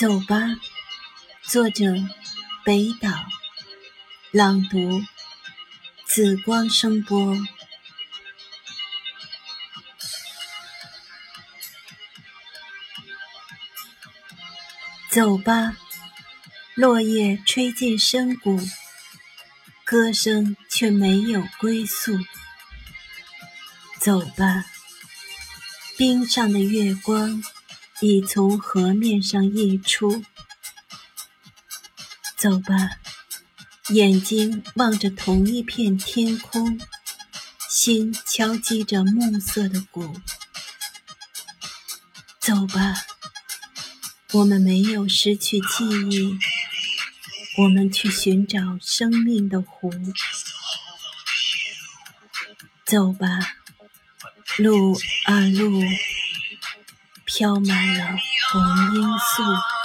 走吧，作者北岛，朗读紫光声波。走吧，落叶吹进深谷，歌声却没有归宿。走吧，冰上的月光。已从河面上溢出。走吧，眼睛望着同一片天空，心敲击着暮色的鼓。走吧，我们没有失去记忆，我们去寻找生命的湖。走吧，路啊路。飘满了红罂粟。